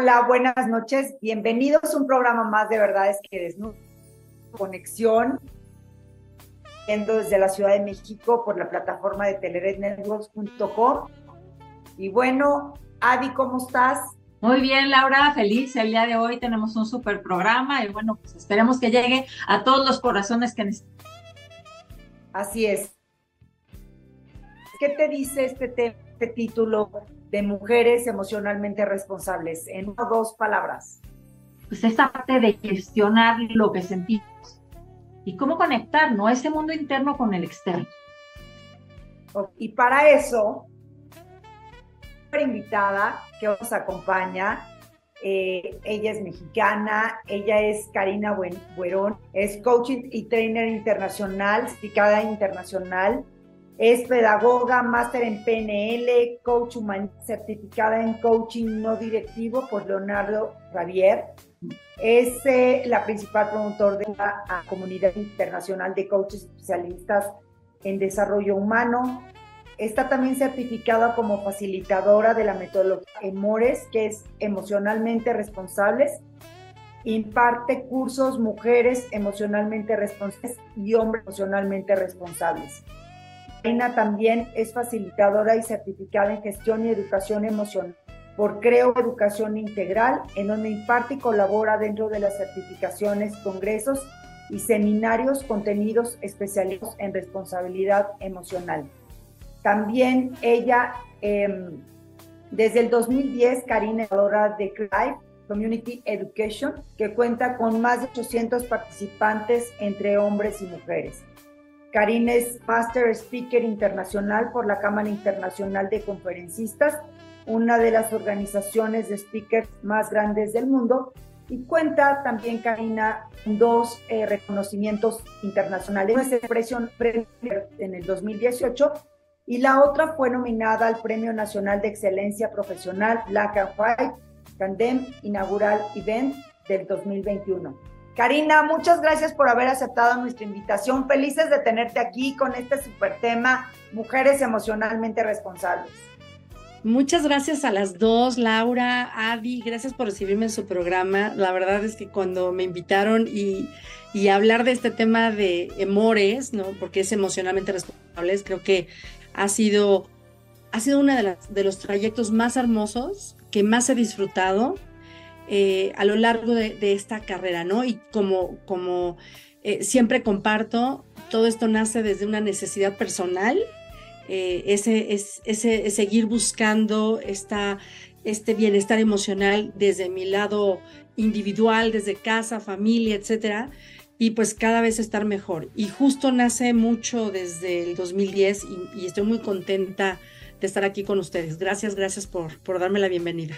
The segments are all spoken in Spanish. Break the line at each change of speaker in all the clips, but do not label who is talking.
Hola, buenas noches. Bienvenidos a un programa más de Verdades que Desnudan. Conexión, viendo desde la Ciudad de México por la plataforma de telerednetworks.com. Y bueno, Adi, ¿cómo estás?
Muy bien, Laura, feliz. El día de hoy tenemos un super programa y bueno, pues esperemos que llegue a todos los corazones que necesitan.
Así es. ¿Qué te dice este, este título de mujeres emocionalmente responsables? En dos palabras.
Pues esta parte de gestionar lo que sentimos y cómo conectar, ¿no? Ese mundo interno con el externo.
Y para eso, una invitada que nos acompaña, eh, ella es mexicana, ella es Karina Buerón, es coaching y trainer internacional, certificada internacional, es pedagoga, máster en PNL, coach humanista, certificada en coaching no directivo por Leonardo Javier. Es eh, la principal promotor de la comunidad internacional de coaches especialistas en desarrollo humano. Está también certificada como facilitadora de la metodología EMORES, que es emocionalmente responsables. Imparte cursos mujeres emocionalmente responsables y hombres emocionalmente responsables. Reina también es facilitadora y certificada en gestión y educación emocional por Creo Educación Integral, en donde imparte y colabora dentro de las certificaciones, congresos y seminarios contenidos especializados en responsabilidad emocional. También ella, em, desde el 2010, Karina es de CLIVE, Community Education, que cuenta con más de 800 participantes entre hombres y mujeres. Karina es Master Speaker Internacional por la Cámara Internacional de Conferencistas, una de las organizaciones de speakers más grandes del mundo, y cuenta también Karina dos eh, reconocimientos internacionales. Una es expresión en el 2018 y la otra fue nominada al Premio Nacional de Excelencia Profesional Black and White Tandem Inaugural Event del 2021. Karina, muchas gracias por haber aceptado nuestra invitación. Felices de tenerte aquí con este super tema, Mujeres Emocionalmente Responsables.
Muchas gracias a las dos, Laura, Adi, gracias por recibirme en su programa. La verdad es que cuando me invitaron y, y hablar de este tema de emores, ¿no? Porque es emocionalmente responsables, creo que ha sido, ha sido uno de, de los trayectos más hermosos que más he disfrutado eh, a lo largo de, esta carrera, ¿no? Y como, eh, siempre comparto, todo esto nace desde una necesidad personal, eh, ese, es, ese, seguir buscando esta, este bienestar emocional desde mi lado individual, desde casa, familia, etcétera, y pues cada vez estar mejor. Y justo nace mucho desde el 2010 y, y estoy muy contenta de estar aquí con ustedes. Gracias, gracias por darme la bienvenida.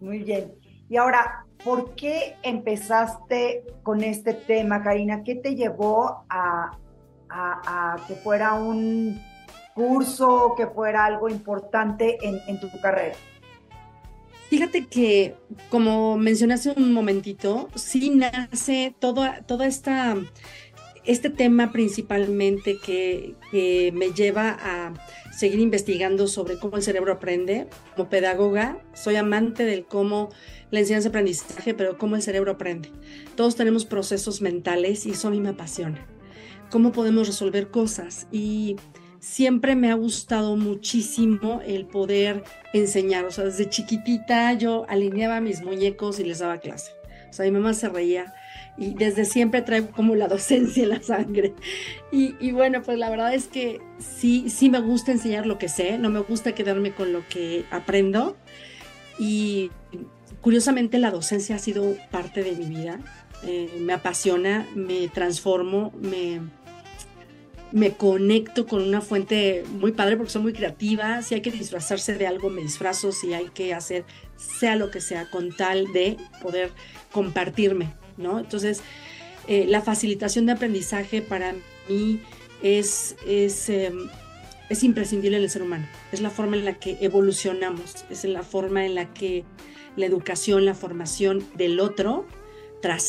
Muy bien. Y ahora, ¿por qué empezaste con este tema, Karina? ¿Qué te llevó a, que fuera un curso, que fuera algo importante en, tu carrera?
Fíjate que, como mencioné hace un momentito, sí nace toda, toda esta, este tema principalmente que, que me lleva a seguir investigando sobre cómo el cerebro aprende. Como pedagoga, soy amante del cómo la enseñanza-aprendizaje, pero cómo el cerebro aprende. Todos tenemos procesos mentales y eso a mí me apasiona. Cómo podemos resolver cosas y siempre me ha gustado muchísimo el poder enseñar. O sea, desde chiquitita yo alineaba mis muñecos y les daba clase. O sea, mi mamá se reía y desde siempre traigo como la docencia en la sangre. Y, bueno, pues la verdad es que sí, sí me gusta enseñar lo que sé, no me gusta quedarme con lo que aprendo. Y Curiosamente la docencia ha sido parte de mi vida, eh, me apasiona, me transformo, me, me conecto con una fuente muy padre porque soy muy creativa, si hay que disfrazarse de algo me disfrazo, si hay que hacer sea lo que sea con tal de poder compartirme, ¿no? Entonces, eh, la facilitación de aprendizaje para mí es, es, em, es imprescindible en el ser humano, es la forma en la que evolucionamos, es la forma en la que la educación, la formación del otro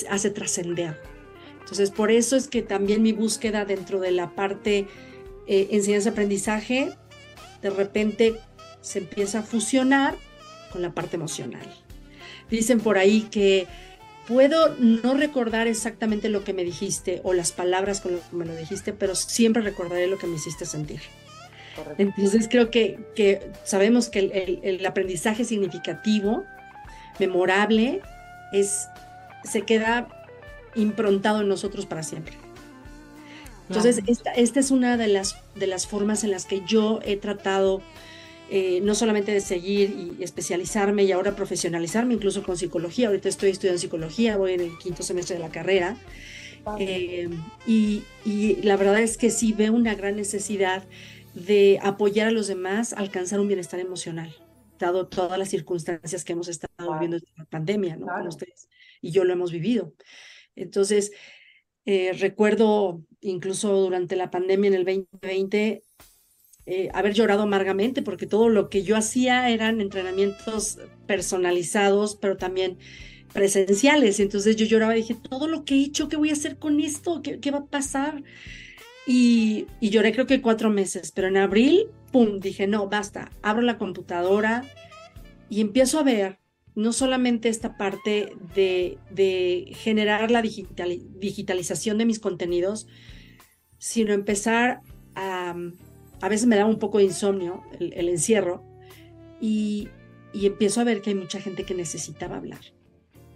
hace trascender. Entonces, por eso es que también mi búsqueda dentro de la parte eh, enseñanza-aprendizaje, de repente se empieza a fusionar con la parte emocional. dicen por ahí que puedo no recordar exactamente lo que me dijiste o las palabras con las que me lo dijiste, pero siempre recordaré lo que me hiciste sentir. Entonces creo que, que sabemos que el, el, aprendizaje significativo, memorable, es, se queda improntado en nosotros para siempre. Entonces, esta, esta, es una de las, de las formas en las que yo he tratado eh, no solamente de seguir y especializarme y ahora profesionalizarme, incluso con psicología. Ahorita estoy estudiando psicología, voy en el quinto semestre de la carrera. Eh, y, y, la verdad es que sí veo una gran necesidad de apoyar a los demás a alcanzar un bienestar emocional, dado todas las circunstancias que hemos estado viviendo en la pandemia, ¿no? Con ustedes. Y yo lo hemos vivido. Entonces, eh, recuerdo incluso durante la pandemia en el 2020 eh, haber llorado amargamente porque todo lo que yo hacía eran entrenamientos personalizados, pero también presenciales. Entonces yo lloraba y dije, todo lo que he hecho, ¿qué voy a hacer con esto? ¿Qué, qué va a pasar? Y, y, lloré creo que cuatro meses, pero en abril, ¡pum!, dije, no, basta, abro la computadora y empiezo a ver no solamente esta parte de, de generar la digital, digitalización de mis contenidos, sino empezar a a veces me da un poco de insomnio el, encierro y, empiezo a ver que hay mucha gente que necesitaba hablar.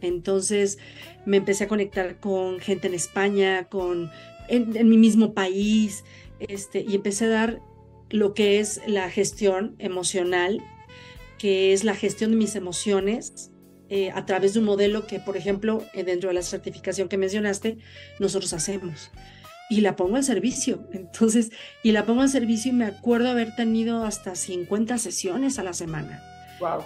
Entonces me empecé a conectar con gente en España, con en, mi mismo país, este, y empecé a dar lo que es la gestión emocional, que es la gestión de mis emociones eh, a través de un modelo que, por ejemplo, eh, dentro de la certificación que mencionaste, nosotros hacemos y la pongo al servicio. Entonces, y la pongo al servicio y me acuerdo haber tenido hasta 50 sesiones a la semana.
Wow.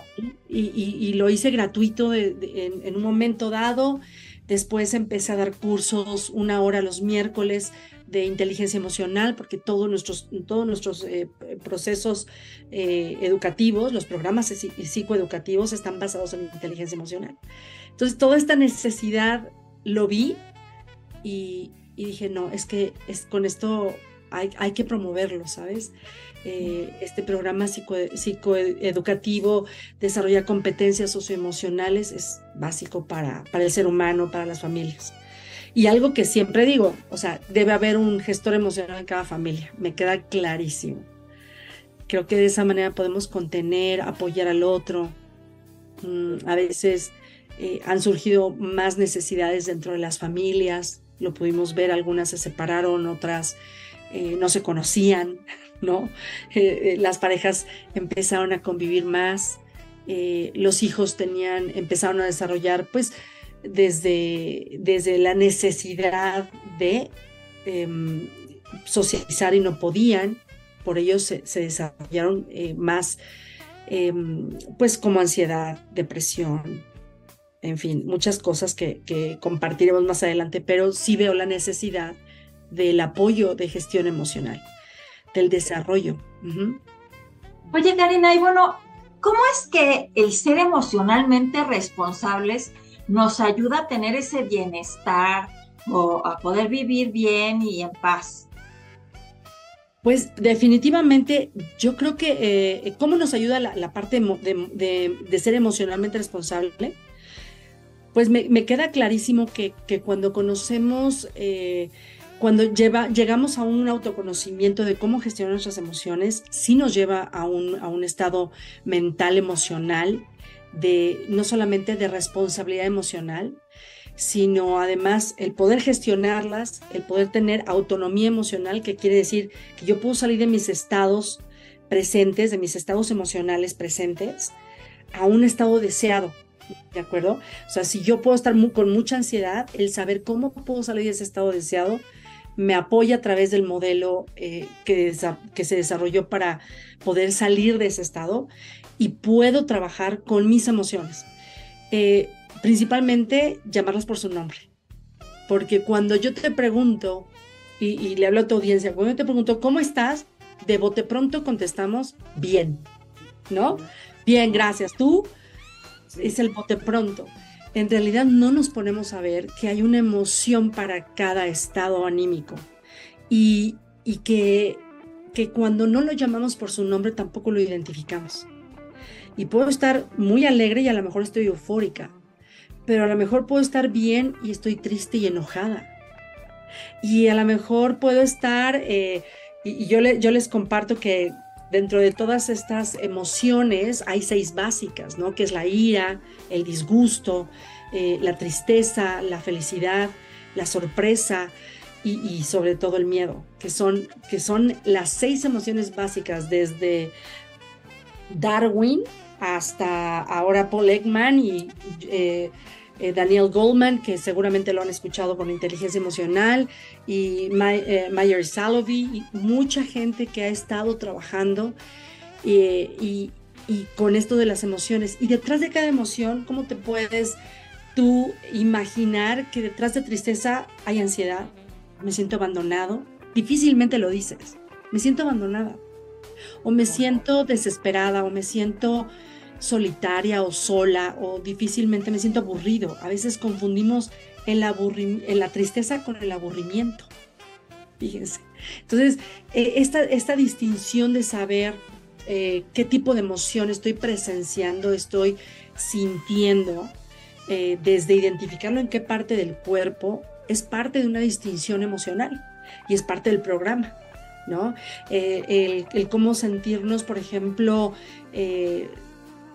Y, lo hice gratuito en, un momento dado. Después empecé a dar cursos una hora los miércoles de inteligencia emocional, porque todos nuestros, todos nuestros eh, procesos eh, educativos, los programas psicoeducativos están basados en inteligencia emocional. Entonces, toda esta necesidad lo vi y, y dije, no, es que es, con esto hay, hay que promoverlo, ¿sabes? Eh, este programa psicoeducativo, desarrollar competencias socioemocionales es básico para, para el ser humano, para las familias. Y algo que siempre digo, o sea, debe haber un gestor emocional en cada familia, me queda clarísimo. Creo que de esa manera podemos contener, apoyar al otro. Mm, a veces eh, han surgido más necesidades dentro de las familias, lo pudimos ver, algunas se separaron, otras eh, no se conocían, ¿no? Eh, eh, las parejas empezaron a convivir más, los hijos tenían, empezaron a desarrollar, pues, desde, desde la necesidad de em, socializar y no podían, por ello se, se desarrollaron más, em, pues, como ansiedad, depresión, en fin, muchas cosas que, compartiremos más adelante, pero sí veo la necesidad del apoyo de gestión emocional, del desarrollo.
Oye, Karina, y bueno, ¿cómo es que el ser emocionalmente responsables nos ayuda a tener ese bienestar o a poder vivir bien y en paz?
Pues definitivamente yo creo que eh, cómo nos ayuda la, parte de, ser emocionalmente responsable pues me, queda clarísimo que, cuando conocemos, eh, cuando lleva, llegamos a un autoconocimiento de cómo gestionar nuestras emociones, sí nos lleva a un, a un estado mental, emocional, de no solamente de responsabilidad emocional, sino además el poder gestionarlas, el poder tener autonomía emocional, que quiere decir que yo puedo salir de mis estados presentes, de mis estados emocionales presentes, a un estado deseado, ¿de acuerdo? O sea, si yo puedo estar con mucha ansiedad, el saber cómo puedo salir de ese estado deseado me apoya a través del modelo eh, que, se desarrolló para poder salir de ese estado y puedo trabajar con mis emociones. Eh, principalmente llamarlas por su nombre. Porque cuando yo te pregunto, y, y, le hablo a tu audiencia, cuando yo te pregunto, ¿cómo estás? De bote pronto contestamos, bien, ¿no? Bien, gracias. ¿Tú? Es el bote pronto. En realidad no nos ponemos a ver que hay una emoción para cada estado anímico y, que, que cuando no lo llamamos por su nombre tampoco lo identificamos. Y puedo estar muy alegre y a lo mejor estoy eufórica, pero a lo mejor puedo estar bien y estoy triste y enojada. Y a lo mejor puedo estar, eh, y, yo, yo les comparto que dentro de todas estas emociones hay seis básicas, ¿no? Que es la ira, el disgusto, eh, la tristeza, la felicidad, la sorpresa y, sobre todo el miedo, que son, que son las seis emociones básicas desde Darwin hasta ahora Paul Ekman y eh, eh, Daniel Goldman, que seguramente lo han escuchado con inteligencia emocional, y Mayer Salovey, y mucha gente que ha estado trabajando y, y con esto de las emociones. Y detrás de cada emoción, ¿cómo te puedes tú imaginar que detrás de tristeza hay ansiedad? Me siento abandonado. Difícilmente lo dices. Me siento abandonada. O me siento desesperada o me siento solitaria o sola o difícilmente me siento aburrido. A veces confundimos el, en la tristeza con el aburrimiento. Fíjense. Entonces, eh, esta, esta distinción de saber eh, qué tipo de emoción estoy presenciando, estoy sintiendo, eh, desde identificarlo en qué parte del cuerpo, es parte de una distinción emocional y es parte del programa. ¿no? el, el, cómo sentirnos, por ejemplo,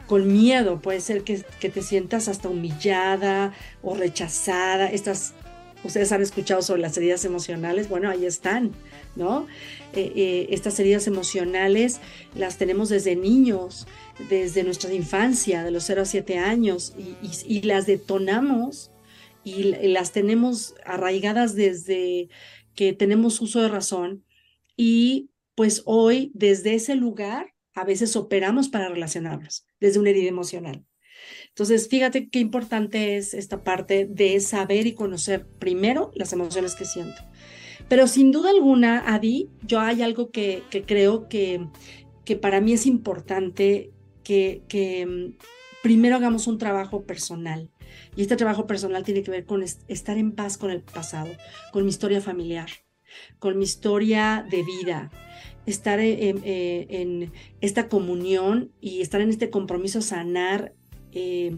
con miedo, puede ser que, te sientas hasta humillada o rechazada. Estas, ustedes han escuchado sobre las heridas emocionales, bueno, ahí están, ¿no? Eh, eh, estas heridas emocionales las tenemos desde niños, desde nuestra infancia, de los 0 a 7 años, y, las detonamos y las tenemos arraigadas desde que tenemos uso de razón. Y pues hoy, desde ese lugar, a veces operamos para relacionarnos desde una herida emocional. Entonces, fíjate qué importante es esta parte de saber y conocer primero las emociones que siento. Pero sin duda alguna, Adi, yo hay algo que, creo que, que para mí es importante que, mm, primero hagamos un trabajo personal. Y este trabajo personal tiene que ver con estar en paz con el pasado, con mi historia familiar, con mi historia de vida, estar eh, en, esta comunión y estar en este compromiso, sanar eh,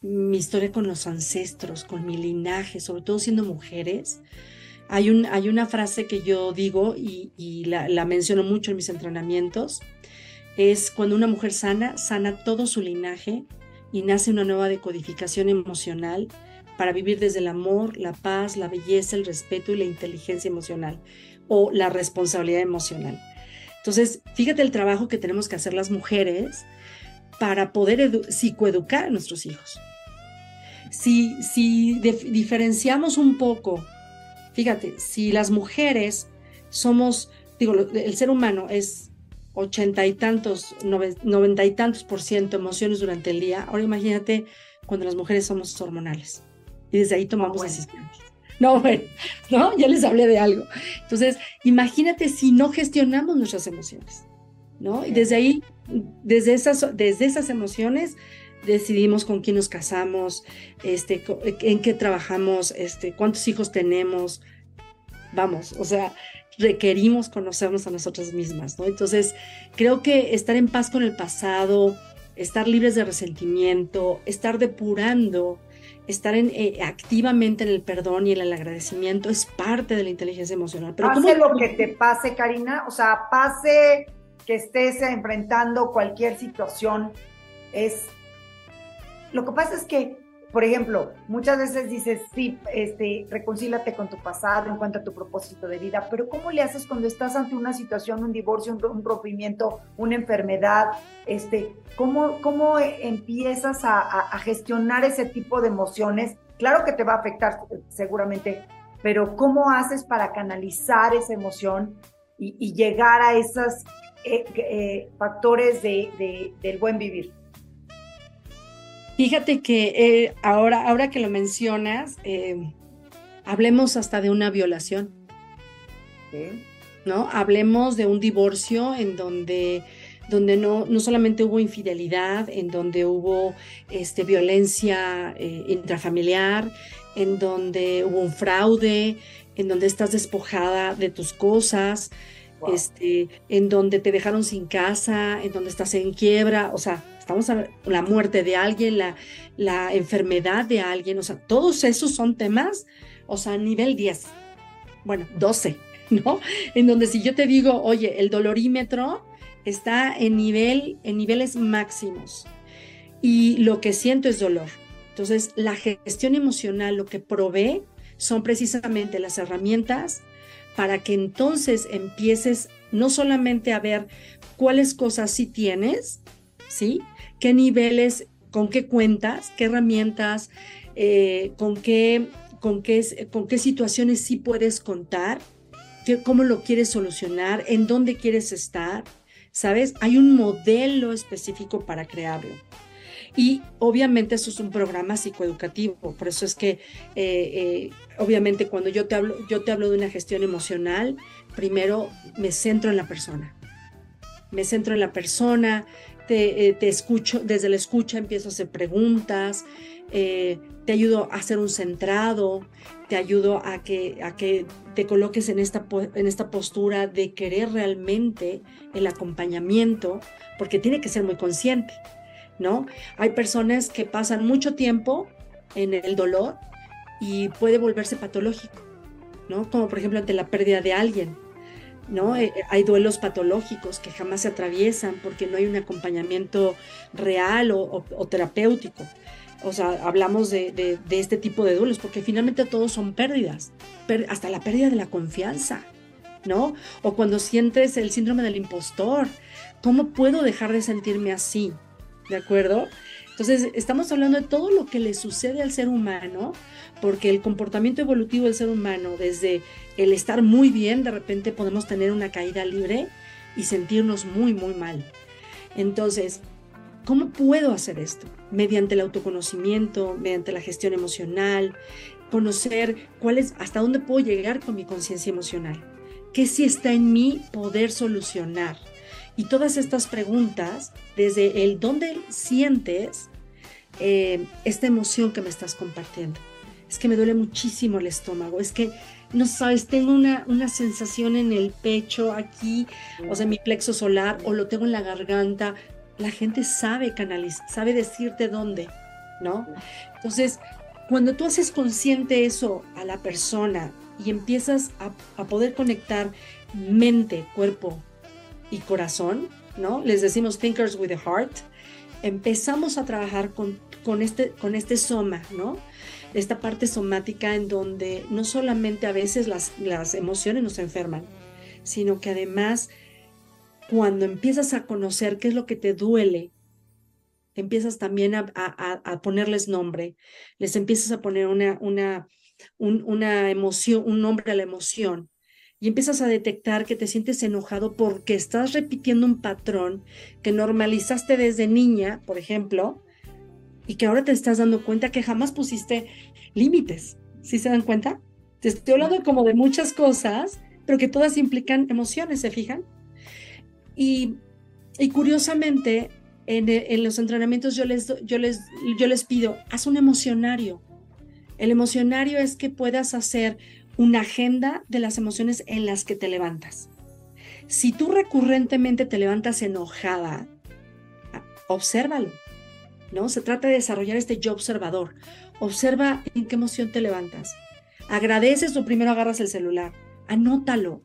mi historia con los ancestros, con mi linaje, sobre todo siendo mujeres. Hay, un, hay una frase que yo digo y, la, la, menciono mucho en mis entrenamientos, es cuando una mujer sana, sana todo su linaje y nace una nueva decodificación emocional para vivir desde el amor, la paz, la belleza, el respeto y la inteligencia emocional o la responsabilidad emocional. Entonces, fíjate el trabajo que tenemos que hacer las mujeres para poder psicoeducar a nuestros hijos. Si, si diferenciamos un poco, fíjate, si las mujeres somos, digo, el ser humano es ochenta y tantos, noventa y tantos por ciento emociones durante el día, ahora imagínate cuando las mujeres somos hormonales y desde ahí tomamos decisiones. No, bueno, ¿no? Ya les hablé de algo. Entonces, imagínate si no gestionamos nuestras emociones, ¿no? Y desde ahí, desde esas, desde esas emociones, decidimos con quién nos casamos, este, en qué trabajamos, este, cuántos hijos tenemos. Vamos, o sea, requerimos conocernos a nosotras mismas, ¿no? Entonces, creo que estar en paz con el pasado, estar libres de resentimiento, estar depurando estar en, eh, activamente en el perdón y en el agradecimiento es parte de la inteligencia emocional.
Pero pase lo que te pase, Karina, o sea, pase que estés enfrentando cualquier situación, es... Lo que pasa es que por ejemplo, muchas veces dices, sí, este, reconcílate con tu pasado, encuentra tu propósito de vida, pero ¿cómo le haces cuando estás ante una situación, un divorcio, un, rompimiento, una enfermedad? Este, ¿cómo, ¿Cómo empiezas a, gestionar ese tipo de emociones? Claro que te va a afectar seguramente, pero ¿cómo haces para canalizar esa emoción y, llegar a esos eh, eh, factores del buen vivir?
Fíjate que eh, ahora, ahora que lo mencionas, eh, hablemos hasta de una violación. ¿No? Hablemos de un divorcio en donde, donde no, no solamente hubo infidelidad, en donde hubo este, violencia eh, intrafamiliar, en donde hubo un fraude, en donde estás despojada de tus cosas, este, en donde te dejaron sin casa, en donde estás en quiebra, o sea, Estamos hablando la muerte de alguien, la, la enfermedad de alguien, o sea, todos esos son temas, o sea, nivel 10, bueno, 12, ¿no? En donde si yo te digo, oye, el dolorímetro está en nivel, en niveles máximos y lo que siento es dolor. Entonces, la gestión emocional lo que provee son precisamente las herramientas para que entonces empieces no solamente a ver cuáles cosas sí tienes, ¿sí? ¿Qué niveles, con qué cuentas, qué herramientas, eh, con, qué, con, qué, con qué situaciones sí puedes contar, cómo lo quieres solucionar, en dónde quieres estar, ¿sabes? Hay un modelo específico para crearlo. Y obviamente eso es un programa psicoeducativo, por eso es que eh, eh, obviamente cuando yo te, hablo, yo te hablo de una gestión emocional, primero me centro en la persona. Me centro en la persona, te, eh, escucho, desde la escucha empiezo a hacer preguntas, te ayudo a hacer un centrado, te ayudo a que, a que te coloques en esta, en esta postura de querer realmente el acompañamiento, porque tiene que ser muy consciente. ¿no? Hay personas que pasan mucho tiempo en el dolor y puede volverse patológico, ¿no? Como por ejemplo ante la pérdida de alguien, ¿no? Eh, hay duelos patológicos que jamás se atraviesan porque no hay un acompañamiento real o, terapéutico. O sea, hablamos de, este tipo de duelos porque finalmente todos son pérdidas, hasta la pérdida de la confianza, ¿no? O cuando sientes el síndrome del impostor, ¿cómo puedo dejar de sentirme así? ¿de acuerdo? Entonces, estamos hablando de todo lo que le sucede al ser humano, porque el comportamiento evolutivo del ser humano, desde el estar muy bien, de repente podemos tener una caída libre y sentirnos muy, muy mal. Entonces, ¿cómo puedo hacer esto? Mediante el autoconocimiento, mediante la gestión emocional, conocer cuál es, hasta dónde puedo llegar con mi conciencia emocional, qué sí está en mí poder solucionar y todas estas preguntas, desde el dónde sientes eh, esta emoción que me estás compartiendo. Es que me duele muchísimo el estómago, es que, no sabes, tengo una, una sensación en el pecho aquí, o sea, en mi plexo solar, o lo tengo en la garganta. La gente sabe canalizar, sabe decirte dónde, ¿no? Entonces, cuando tú haces consciente eso a la persona y empiezas a, a poder conectar mente, cuerpo, y corazón, ¿no? Les decimos thinkers with a heart. Empezamos a trabajar con, con, este, con este soma, ¿no? Esta parte somática en donde no solamente a veces las, las emociones nos enferman, sino que además cuando empiezas a conocer qué es lo que te duele, empiezas también a, a, ponerles nombre, les empiezas a poner una, una, una emoción, un nombre a la emoción, y empiezas a detectar que te sientes enojado porque estás repitiendo un patrón que normalizaste desde niña, por ejemplo, y que ahora te estás dando cuenta que jamás pusiste límites. ¿Sí se dan cuenta? Te estoy hablando como de muchas cosas, pero que todas implican emociones, ¿se fijan? Y, curiosamente, en, los entrenamientos yo les, yo, les, yo les pido, haz un emocionario. El emocionario es que puedas hacer una agenda de las emociones en las que te levantas. Si tú recurrentemente te levantas enojada, obsérvalo, ¿no? Se trata de desarrollar este yo observador. Observa en qué emoción te levantas. Agradeces o primero agarras el celular. Anótalo.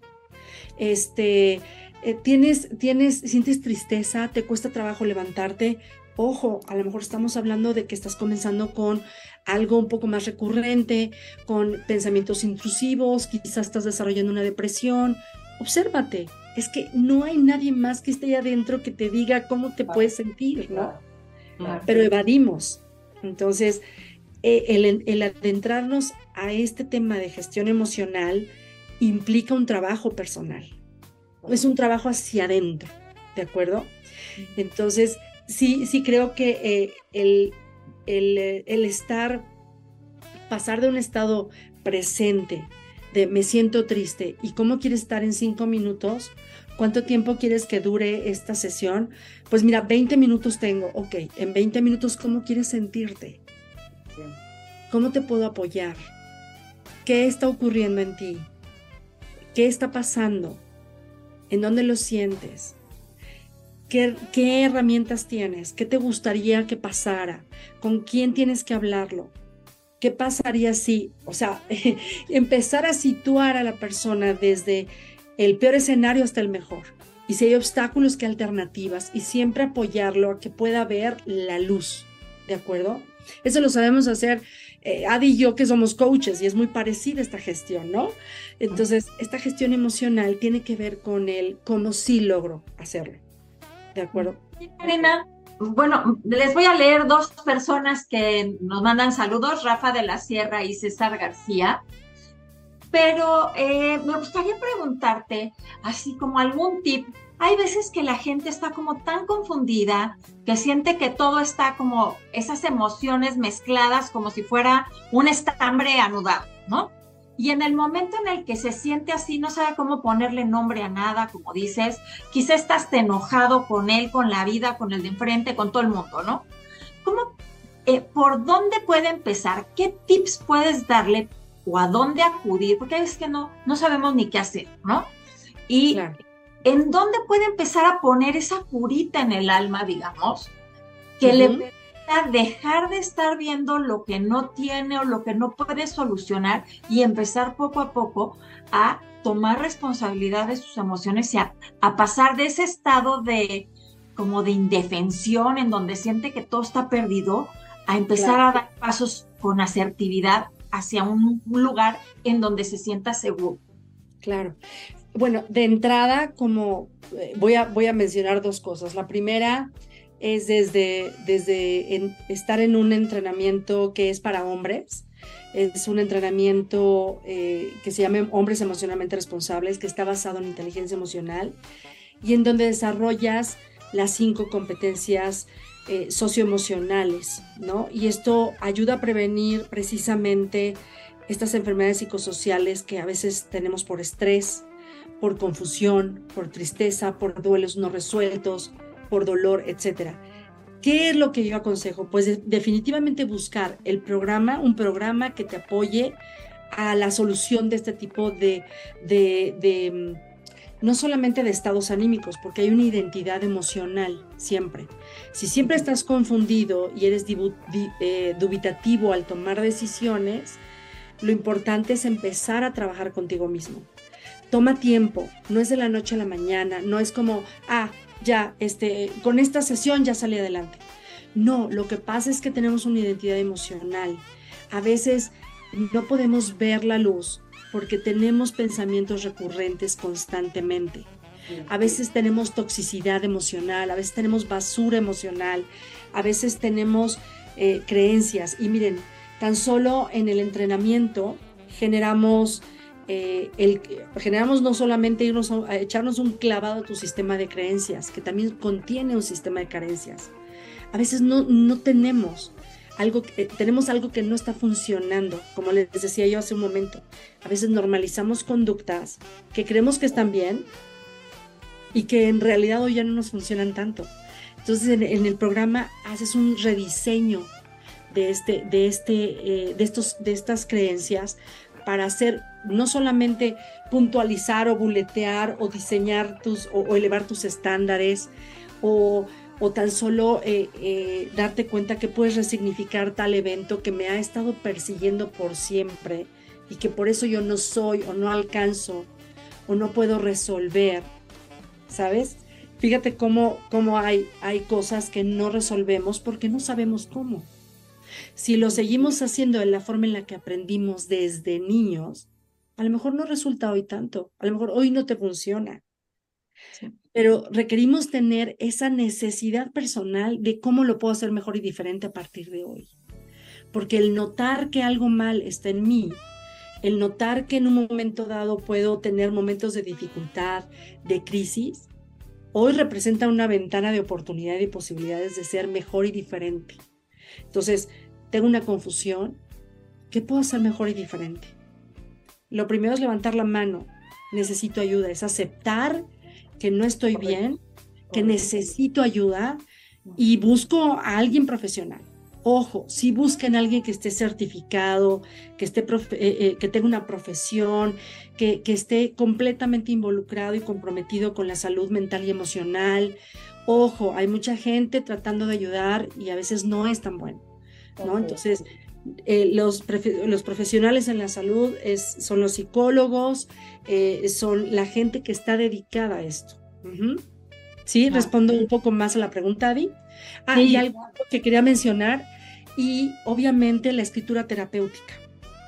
Este, eh, tienes, tienes, sientes tristeza, te cuesta trabajo levantarte, Ojo, a lo mejor estamos hablando de que estás comenzando con algo un poco más recurrente, con pensamientos intrusivos, quizás estás desarrollando una depresión. Obsérvate, es que no hay nadie más que esté ahí adentro que te diga cómo te puedes sentir, ¿no? Pero evadimos. Entonces, eh, el, el adentrarnos a este tema de gestión emocional implica un trabajo personal. Es un trabajo hacia adentro, ¿de acuerdo? Entonces, sí, sí creo que eh, el, eh, el, estar, pasar de un estado presente, de me siento triste y cómo quieres estar en cinco minutos, ¿Cuánto tiempo quieres que dure esta sesión? Pues mira, 20 minutos tengo. Ok, en 20 minutos, ¿cómo quieres sentirte? ¿Cómo te puedo apoyar? ¿Qué está ocurriendo en ti? ¿Qué está pasando? ¿En dónde lo sientes? ¿Qué, ¿Qué herramientas tienes? ¿Qué te gustaría que pasara? ¿Con quién tienes que hablarlo? ¿Qué pasaría si, o sea, empezar a situar a la persona desde el peor escenario hasta el mejor? Y si hay obstáculos, ¿qué alternativas? Y siempre apoyarlo a que pueda ver la luz, ¿de acuerdo? Eso lo sabemos hacer eh, Adi y yo que somos coaches y es muy parecida esta gestión, ¿no? Entonces, esta gestión emocional tiene que ver con el cómo sí logro hacerlo. ¿De acuerdo?
Karina, bueno, les voy a leer dos personas que nos mandan saludos, Rafa de la Sierra y César García. Pero eh, me gustaría preguntarte, así como algún tip, hay veces que la gente está como tan confundida que siente que todo está como esas emociones mezcladas como si fuera un estambre anudado, ¿no? Y en el momento en el que se siente así, no sabe cómo ponerle nombre a nada, como dices, quizá estás enojado con él, con la vida, con el de enfrente, con todo el mundo, ¿no? ¿Cómo, eh, por dónde puede empezar? ¿Qué tips puedes darle o a dónde acudir? Porque es que no, no sabemos ni qué hacer, ¿no? Y en dónde puede empezar a poner esa curita en el alma, digamos, que le permita dejar de estar viendo lo que no tiene o lo que no puede solucionar y empezar poco a poco a tomar responsabilidad de sus emociones y a, pasar de ese estado de como de indefensión en donde siente que todo está perdido a empezar a dar pasos con asertividad hacia un lugar en donde se sienta seguro.
Claro. Bueno, de entrada, como eh, voy a, voy a mencionar dos cosas. La primera es desde, desde estar en un entrenamiento que es para hombres. Es un entrenamiento eh, que se llama Hombres Emocionalmente Responsables, que está basado en inteligencia emocional y en donde desarrollas las cinco competencias eh, socioemocionales, ¿no? Y esto ayuda a prevenir precisamente estas enfermedades psicosociales que a veces tenemos por estrés, por confusión, por tristeza, por duelos no resueltos, por dolor, etc. ¿Qué es lo que yo aconsejo? Pues definitivamente buscar el programa, un programa que te apoye a la solución de este tipo de, de, mm, no solamente de estados anímicos, porque hay una identidad emocional siempre. Si siempre estás confundido y eres eh, dubitativo al tomar decisiones, lo importante es empezar a trabajar contigo mismo toma tiempo, no es de la noche a la mañana, no es como, ah, ya, este, con esta sesión ya salí adelante. No, lo que pasa es que tenemos una identidad emocional. A veces no podemos ver la luz porque tenemos pensamientos recurrentes constantemente. A veces tenemos toxicidad emocional, a veces tenemos basura emocional, a veces tenemos eh, creencias. Y miren, tan solo en el entrenamiento generamos eh, el, generamos no solamente irnos a, echarnos un clavado a tu sistema de creencias, que también contiene un sistema de carencias. A veces no, no tenemos algo, eh, tenemos algo que no está funcionando, como les decía yo hace un momento. A veces normalizamos conductas que creemos que están bien y que en realidad hoy ya no nos funcionan tanto. Entonces en, el programa haces un rediseño de, este, de, este, eh, de, estos, de estas creencias para hacer no solamente puntualizar o buletear o diseñar tus o, elevar tus estándares o, tan solo eh, eh, darte cuenta que puedes resignificar tal evento que me ha estado persiguiendo por siempre y que por eso yo no soy o no alcanzo o no puedo resolver, ¿sabes? Fíjate cómo, cómo hay, hay cosas que no resolvemos porque no sabemos cómo. Si lo seguimos haciendo de la forma en la que aprendimos desde niños, a lo mejor no resulta hoy tanto, a lo mejor hoy no te funciona. Pero requerimos tener esa necesidad personal de cómo lo puedo hacer mejor y diferente a partir de hoy. Porque el notar que algo mal está en mí, el notar que en un momento dado puedo tener momentos de dificultad, de crisis, hoy representa una ventana de oportunidad y posibilidades de ser mejor y diferente. Entonces, tengo una confusión, ¿qué puedo hacer mejor y diferente? Lo primero es levantar la mano, necesito ayuda, es aceptar que no estoy bien, que necesito ayuda y busco a alguien profesional. Ojo, si busquen a alguien que esté certificado, que, esté eh, eh, que tenga una profesión, que, que, esté completamente involucrado y comprometido con la salud mental y emocional. Ojo, hay mucha gente tratando de ayudar y a veces no es tan bueno, ¿no? Entonces, eh, los, los, profesionales en la salud es, son los psicólogos, son la gente que está dedicada a esto. Sí, respondo un poco más a la pregunta, Adi. Ah, y algo que quería mencionar, y obviamente la escritura terapéutica.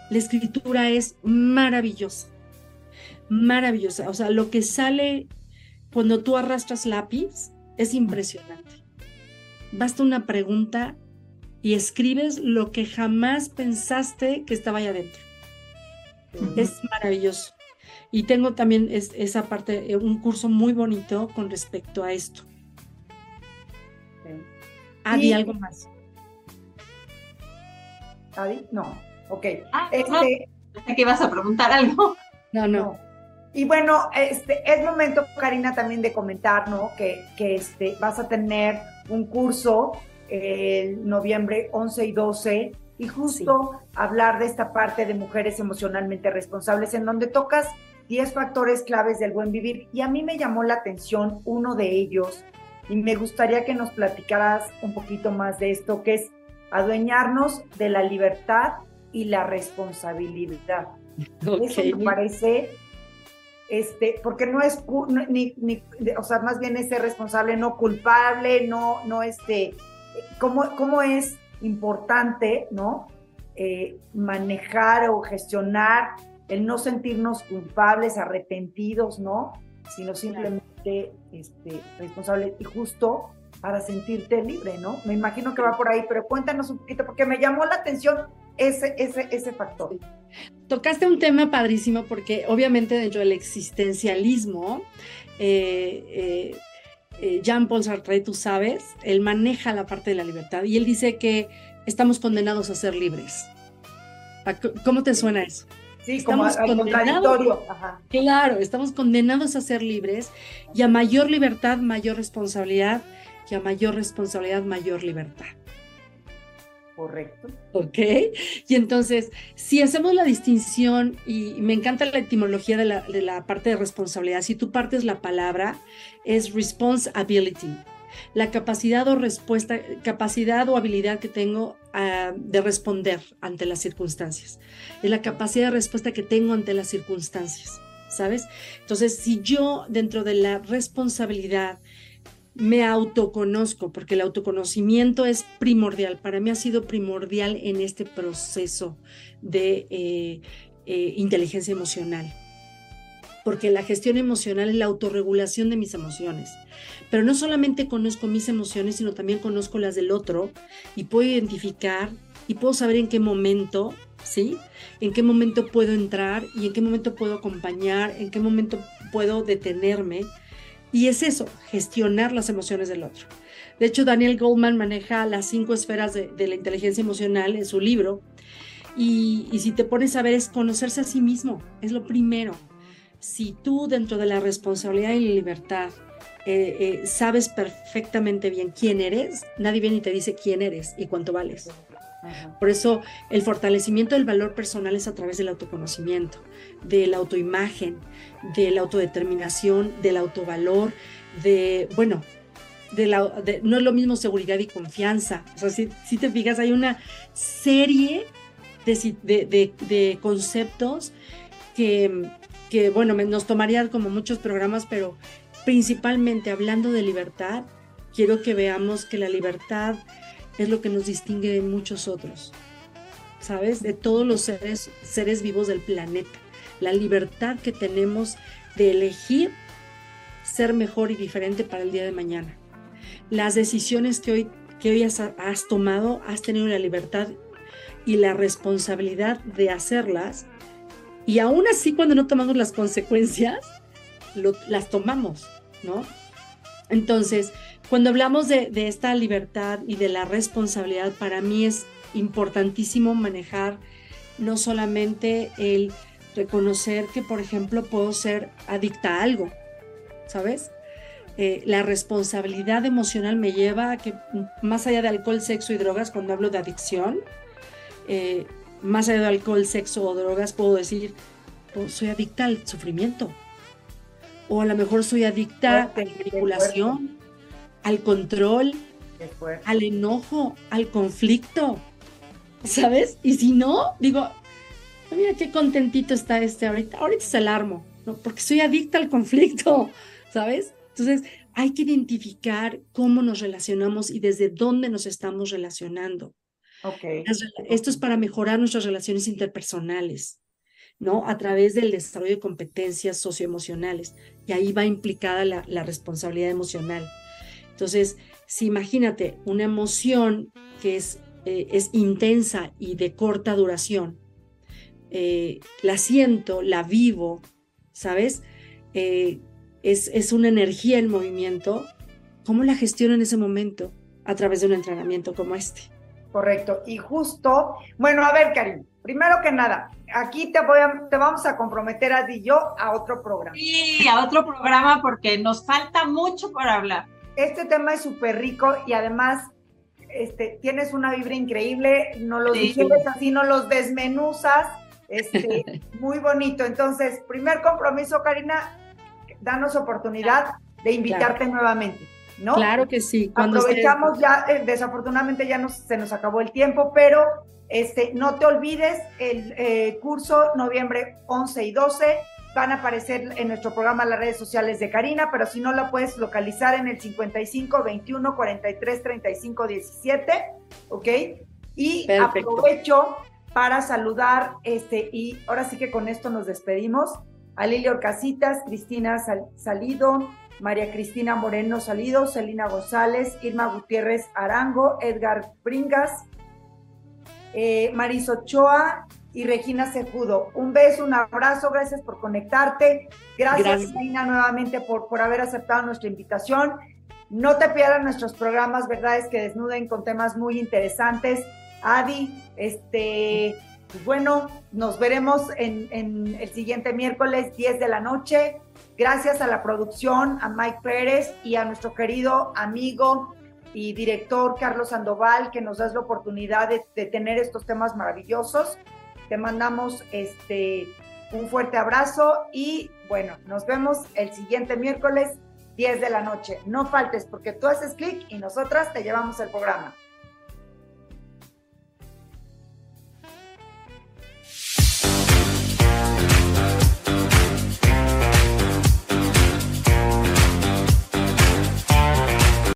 La escritura es maravillosa, maravillosa. O sea, lo que sale cuando tú arrastras lápiz es impresionante. Basta una pregunta y escribes lo que jamás pensaste que estaba ahí adentro. Es maravilloso. Y tengo también esa parte, un curso muy bonito con respecto a esto. Adi, algo más.
Adi, no, ok.
Ah, este, que ibas a preguntar algo.
No, no,
Y bueno, este, es momento, Karina, también de comentar, ¿no? Que, que este, vas a tener un curso el noviembre 11 y 12 y justo hablar de esta parte de mujeres emocionalmente responsables, en donde tocas 10 factores claves del buen vivir. Y a mí me llamó la atención uno de ellos, y me gustaría que nos platicaras un poquito más de esto, que es adueñarnos de la libertad y la responsabilidad. Eso me parece, este, porque no es, ni, ni, o sea, más bien es ser responsable, no culpable, no, no, este, cómo, cómo es importante, ¿no? Eh, manejar o gestionar el no sentirnos culpables, arrepentidos, ¿no? Sino simplemente este, responsables y justo para sentirte libre, ¿no? Me imagino que va por ahí, pero cuéntanos un poquito, porque me llamó la atención ese, ese, ese factor.
Tocaste un tema padrísimo, porque obviamente dentro del existencialismo, eh, eh, eh, Jean-Paul Sartre, tú sabes, él maneja la parte de la libertad y él dice que estamos condenados a ser libres. ¿Cómo te suena eso?
Sí, estamos como contradictorio.
Claro, estamos condenados a ser libres y a mayor libertad, mayor responsabilidad que a mayor responsabilidad, mayor libertad.
Correcto.
Ok. Y entonces, si hacemos la distinción, y me encanta la etimología de la, de la parte de responsabilidad, si tú partes la palabra, es responsibility, la capacidad o respuesta, capacidad o habilidad que tengo uh, de responder ante las circunstancias. Es la capacidad de respuesta que tengo ante las circunstancias, ¿sabes? Entonces, si yo dentro de la responsabilidad me autoconozco, porque el autoconocimiento es primordial, para mí ha sido primordial en este proceso de eh, eh, inteligencia emocional, porque la gestión emocional es la autorregulación de mis emociones. Pero no solamente conozco mis emociones, sino también conozco las del otro y puedo identificar y puedo saber en qué momento, ¿sí? En qué momento puedo entrar y en qué momento puedo acompañar, en qué momento puedo detenerme y es eso, gestionar las emociones del otro. De hecho, Daniel Goldman maneja las cinco esferas de, la inteligencia emocional en su libro. Y, si te pones a ver, es conocerse a sí mismo, es lo primero. Si tú dentro de la responsabilidad y la libertad eh, eh, sabes perfectamente bien quién eres, nadie viene y te dice quién eres y cuánto vales. Por eso el fortalecimiento del valor personal es a través del autoconocimiento, de la autoimagen, de la autodeterminación, del autovalor, de, bueno, de la, no es lo mismo seguridad y confianza. O sea, si, si te fijas, hay una serie de, de, conceptos que, que, bueno, nos tomaría como muchos programas, pero principalmente hablando de libertad, quiero que veamos que la libertad es lo que nos distingue de muchos otros, ¿sabes? De todos los seres, seres vivos del planeta. La libertad que tenemos de elegir ser mejor y diferente para el día de mañana. Las decisiones que hoy, que hoy has, has tomado, has tenido la libertad y la responsabilidad de hacerlas. Y aún así, cuando no tomamos las consecuencias, las tomamos, ¿no? Entonces, cuando hablamos de, esta libertad y de la responsabilidad, para mí es importantísimo manejar no solamente el reconocer que, por ejemplo, puedo ser adicta a algo, ¿sabes? eh, la responsabilidad emocional me lleva a que más allá de alcohol, sexo y drogas, cuando hablo de adicción, eh, más allá de alcohol, sexo o drogas, puedo decir, oh, soy adicta al sufrimiento. O a lo mejor soy adicta a la manipulación, al control, al enojo, al conflicto. ¿Sabes? Y si no, digo, mira qué contentito está este ahorita. Ahorita se alarmo, ¿no? Porque soy adicta al conflicto, ¿sabes? Entonces, hay que identificar cómo nos relacionamos y desde dónde nos estamos relacionando.
Okay.
Esto es para mejorar nuestras relaciones interpersonales, ¿no? A través del desarrollo de competencias socioemocionales. Y ahí va implicada la, responsabilidad emocional. Entonces, si imagínate una emoción que es, eh, es intensa y de corta duración, eh, la siento, la vivo, ¿sabes? Eh, es, es una energía en movimiento. ¿Cómo la gestiono en ese momento? A través de un entrenamiento como este.
Correcto. Y justo, bueno, a ver, Karim, primero que nada, aquí te, voy a, te vamos a comprometer a ti y yo a otro programa.
Sí, a otro programa porque nos falta mucho por hablar.
Este tema es súper rico y además este, tienes una vibra increíble, no los sí. así, no los desmenuzas, este, muy bonito. Entonces, primer compromiso, Karina, danos oportunidad de invitarte claro. nuevamente. ¿No?
Claro que sí.
Cuando Aprovechamos ya, eh, desafortunadamente ya nos, se nos acabó el tiempo, pero este, no te olvides el eh, curso noviembre 11 y 12 van a aparecer en nuestro programa las redes sociales de Karina, pero si no la puedes localizar en el 55 21 43 35 17, ¿ok? Y Perfecto. aprovecho para saludar, este, y ahora sí que con esto nos despedimos, a Lilia Orcasitas, Cristina Sal Salido, María Cristina Moreno Salido, Celina González, Irma Gutiérrez Arango, Edgar Bringas, eh, Maris Ochoa y Regina Sejudo. Un beso, un abrazo, gracias por conectarte. Gracias, gracias. Reina, nuevamente por, por haber aceptado nuestra invitación. No te pierdas nuestros programas, verdades que desnuden con temas muy interesantes. Adi, este, pues bueno, nos veremos en, en el siguiente miércoles, 10 de la noche. Gracias a la producción, a Mike Pérez y a nuestro querido amigo y director Carlos Sandoval, que nos das la oportunidad de, de tener estos temas maravillosos. Te mandamos este, un fuerte abrazo y bueno, nos vemos el siguiente miércoles 10 de la noche. No faltes porque tú haces clic y nosotras te llevamos el programa.